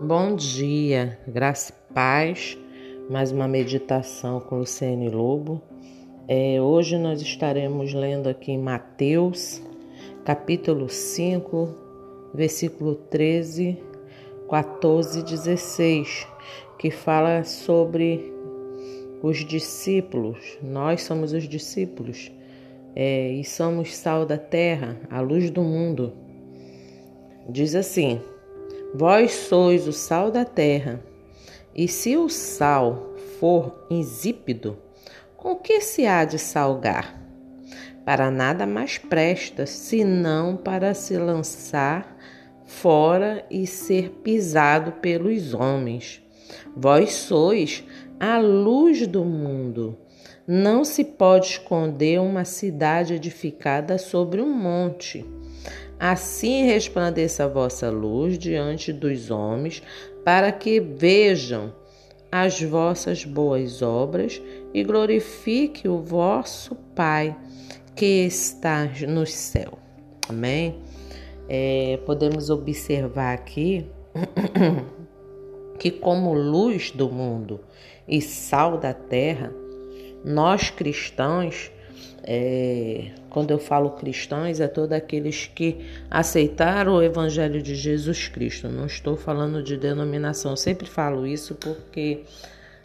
Bom dia, graça e paz. Mais uma meditação com Luciene Lobo. É, hoje nós estaremos lendo aqui em Mateus, capítulo 5, versículo 13, 14 e 16, que fala sobre os discípulos. Nós somos os discípulos é, e somos sal da terra, a luz do mundo. Diz assim. Vós sois o sal da terra, e se o sal for insípido, com que se há de salgar? Para nada mais presta, senão para se lançar fora e ser pisado pelos homens. Vós sois a luz do mundo. Não se pode esconder uma cidade edificada sobre um monte. Assim resplandeça a vossa luz diante dos homens, para que vejam as vossas boas obras e glorifique o vosso Pai que está no céu. Amém? É, podemos observar aqui que, como luz do mundo e sal da terra, nós cristãos é, quando eu falo cristãos, é todos aqueles que aceitaram o Evangelho de Jesus Cristo. Não estou falando de denominação, eu sempre falo isso porque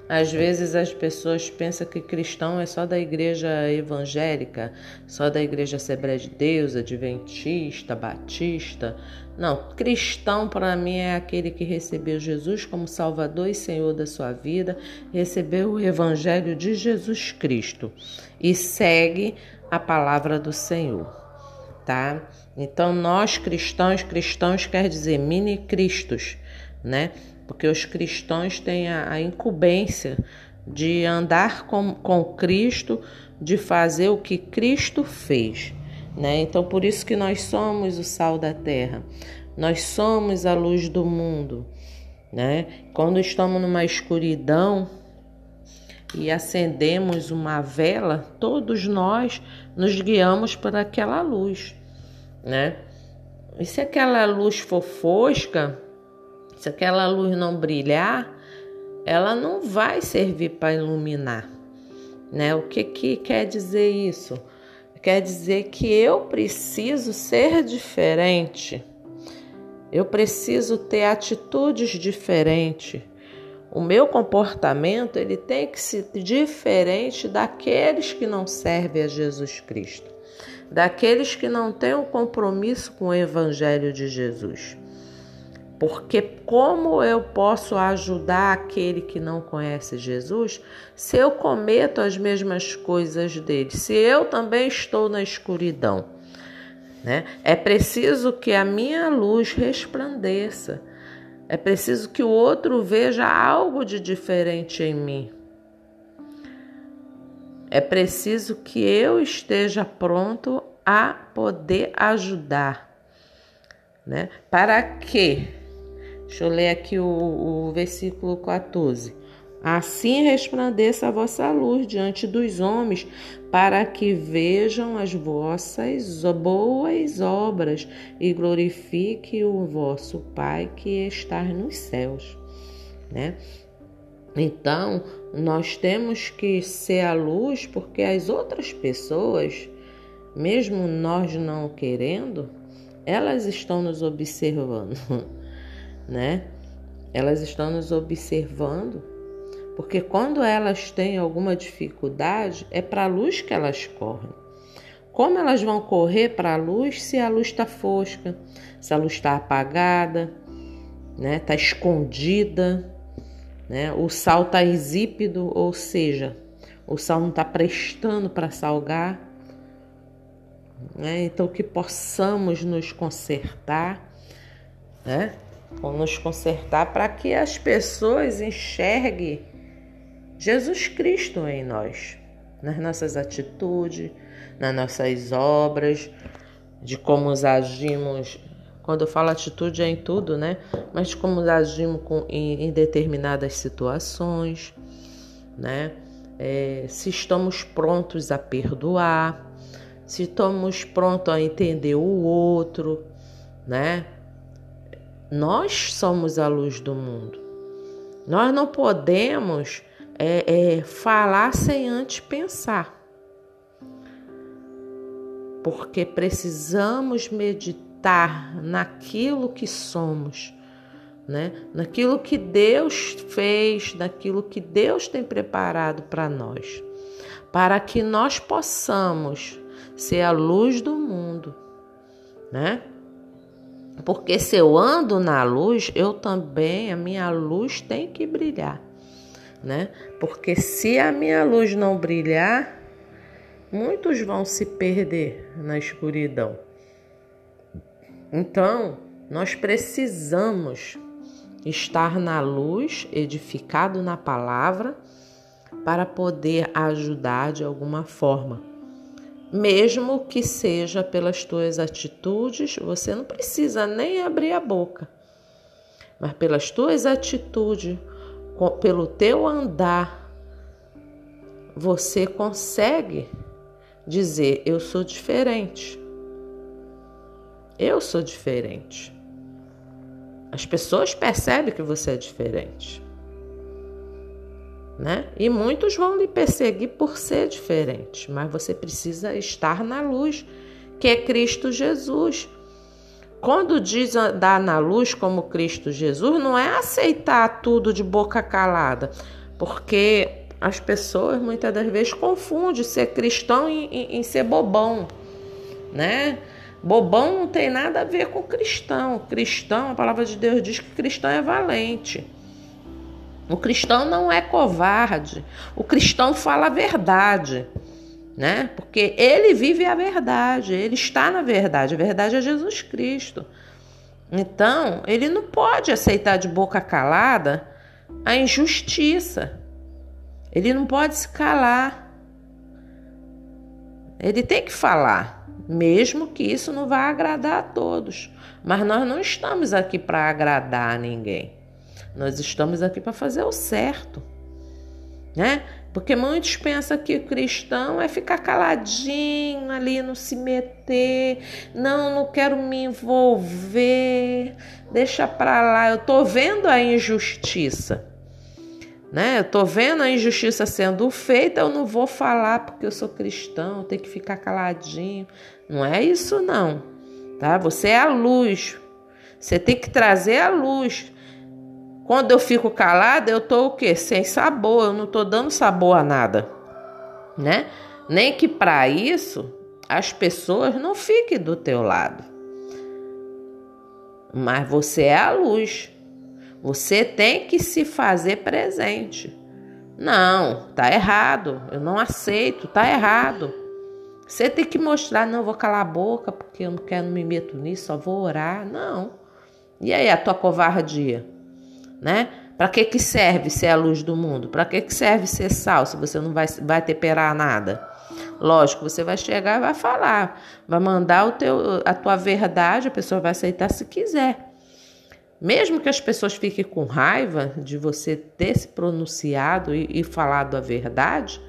às vezes as pessoas pensam que cristão é só da igreja evangélica, só da igreja Assembleia de Deus, adventista, batista. Não, cristão para mim é aquele que recebeu Jesus como Salvador e Senhor da sua vida, recebeu o Evangelho de Jesus Cristo e segue a palavra do Senhor, tá? Então nós cristãos, cristãos quer dizer mini cristos, né? Porque os cristãos têm a, a incumbência de andar com, com Cristo, de fazer o que Cristo fez. Né? Então, por isso que nós somos o sal da terra, nós somos a luz do mundo. Né? Quando estamos numa escuridão e acendemos uma vela, todos nós nos guiamos por aquela luz. Né? E se aquela luz for fosca, se aquela luz não brilhar, ela não vai servir para iluminar. Né? O que, que quer dizer isso? Quer dizer que eu preciso ser diferente. Eu preciso ter atitudes diferentes. O meu comportamento ele tem que ser diferente daqueles que não servem a Jesus Cristo, daqueles que não têm um compromisso com o Evangelho de Jesus. Porque como eu posso ajudar aquele que não conhece Jesus se eu cometo as mesmas coisas dele? Se eu também estou na escuridão, né? É preciso que a minha luz resplandeça. É preciso que o outro veja algo de diferente em mim. É preciso que eu esteja pronto a poder ajudar, né? Para que Deixa eu ler aqui o, o versículo 14. Assim resplandeça a vossa luz diante dos homens, para que vejam as vossas boas obras e glorifique o vosso Pai que está nos céus. Né? Então, nós temos que ser a luz porque as outras pessoas, mesmo nós não querendo, elas estão nos observando. né? Elas estão nos observando, porque quando elas têm alguma dificuldade, é para a luz que elas correm. Como elas vão correr para a luz se a luz está fosca, se a luz está apagada, né? Está escondida, né? O sal está insípido, ou seja, o sal não está prestando para salgar. Né? Então que possamos nos consertar, né? Vamos nos consertar para que as pessoas enxerguem Jesus Cristo em nós, nas nossas atitudes, nas nossas obras, de como agimos. Quando eu falo atitude é em tudo, né? Mas de como agimos com, em, em determinadas situações, né? É, se estamos prontos a perdoar, se estamos prontos a entender o outro, né? Nós somos a luz do mundo. Nós não podemos é, é, falar sem antes pensar. Porque precisamos meditar naquilo que somos, né? naquilo que Deus fez, naquilo que Deus tem preparado para nós, para que nós possamos ser a luz do mundo, né? Porque se eu ando na luz, eu também, a minha luz tem que brilhar, né? Porque se a minha luz não brilhar, muitos vão se perder na escuridão. Então, nós precisamos estar na luz, edificado na palavra, para poder ajudar de alguma forma mesmo que seja pelas tuas atitudes, você não precisa nem abrir a boca, mas pelas tuas atitudes, pelo teu andar, você consegue dizer: Eu sou diferente. Eu sou diferente. As pessoas percebem que você é diferente né? E muitos vão lhe perseguir por ser diferente, mas você precisa estar na luz, que é Cristo Jesus. Quando diz andar na luz como Cristo Jesus, não é aceitar tudo de boca calada, porque as pessoas muitas das vezes confundem ser cristão em, em, em ser bobão, né? Bobão não tem nada a ver com cristão. Cristão, a palavra de Deus diz que cristão é valente. O cristão não é covarde. O cristão fala a verdade, né? Porque ele vive a verdade, ele está na verdade. A verdade é Jesus Cristo. Então, ele não pode aceitar de boca calada a injustiça. Ele não pode se calar. Ele tem que falar, mesmo que isso não vá agradar a todos. Mas nós não estamos aqui para agradar a ninguém. Nós estamos aqui para fazer o certo, né? Porque muitos pensam que cristão é ficar caladinho ali, não se meter, não, não quero me envolver, deixa para lá. Eu tô vendo a injustiça, né? Eu tô vendo a injustiça sendo feita, eu não vou falar porque eu sou cristão, tenho que ficar caladinho. Não é isso não, tá? Você é a luz. Você tem que trazer a luz. Quando eu fico calada, eu tô o quê? Sem sabor, eu não tô dando sabor a nada, né? Nem que para isso as pessoas não fiquem do teu lado. Mas você é a luz. Você tem que se fazer presente. Não, tá errado. Eu não aceito, tá errado. Você tem que mostrar, não, vou calar a boca porque eu não quero, não me meto nisso, só vou orar. Não. E aí a tua covardia? Né? Para que, que serve ser a luz do mundo? Para que, que serve ser sal se você não vai, vai temperar nada? Lógico, você vai chegar e vai falar, vai mandar o teu, a tua verdade, a pessoa vai aceitar se quiser. Mesmo que as pessoas fiquem com raiva de você ter se pronunciado e, e falado a verdade,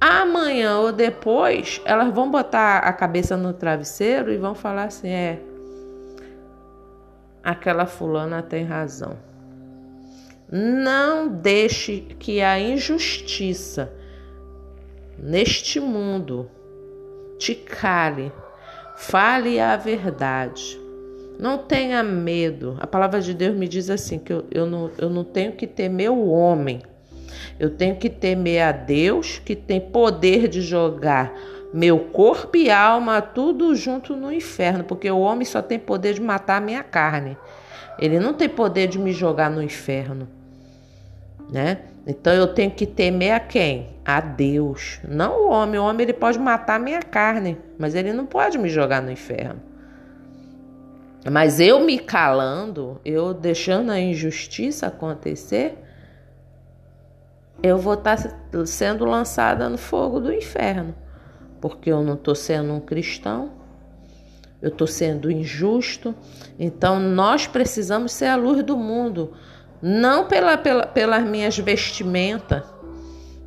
amanhã ou depois elas vão botar a cabeça no travesseiro e vão falar assim: é, aquela fulana tem razão. Não deixe que a injustiça neste mundo te cale. Fale a verdade. Não tenha medo. A palavra de Deus me diz assim: que eu, eu, não, eu não tenho que temer o homem. Eu tenho que temer a Deus que tem poder de jogar meu corpo e alma, tudo junto no inferno, porque o homem só tem poder de matar a minha carne. Ele não tem poder de me jogar no inferno, né? Então eu tenho que temer a quem? A Deus, não o homem. O homem ele pode matar a minha carne, mas ele não pode me jogar no inferno. Mas eu me calando, eu deixando a injustiça acontecer, eu vou estar sendo lançada no fogo do inferno porque eu não estou sendo um cristão, eu estou sendo injusto. Então nós precisamos ser a luz do mundo, não pela, pela, pelas minhas vestimentas.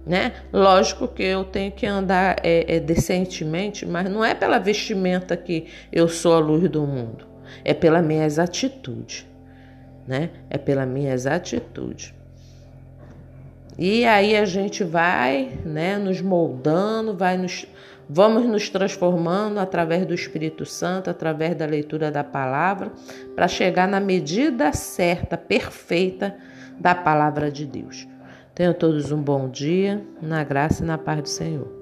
Né? Lógico que eu tenho que andar é, é, decentemente, mas não é pela vestimenta que eu sou a luz do mundo. é pelas minhas atitudes, né? É pelas minhas atitudes. E aí a gente vai, né, nos moldando, vai nos vamos nos transformando através do Espírito Santo, através da leitura da palavra, para chegar na medida certa, perfeita da palavra de Deus. Tenham todos um bom dia, na graça e na paz do Senhor.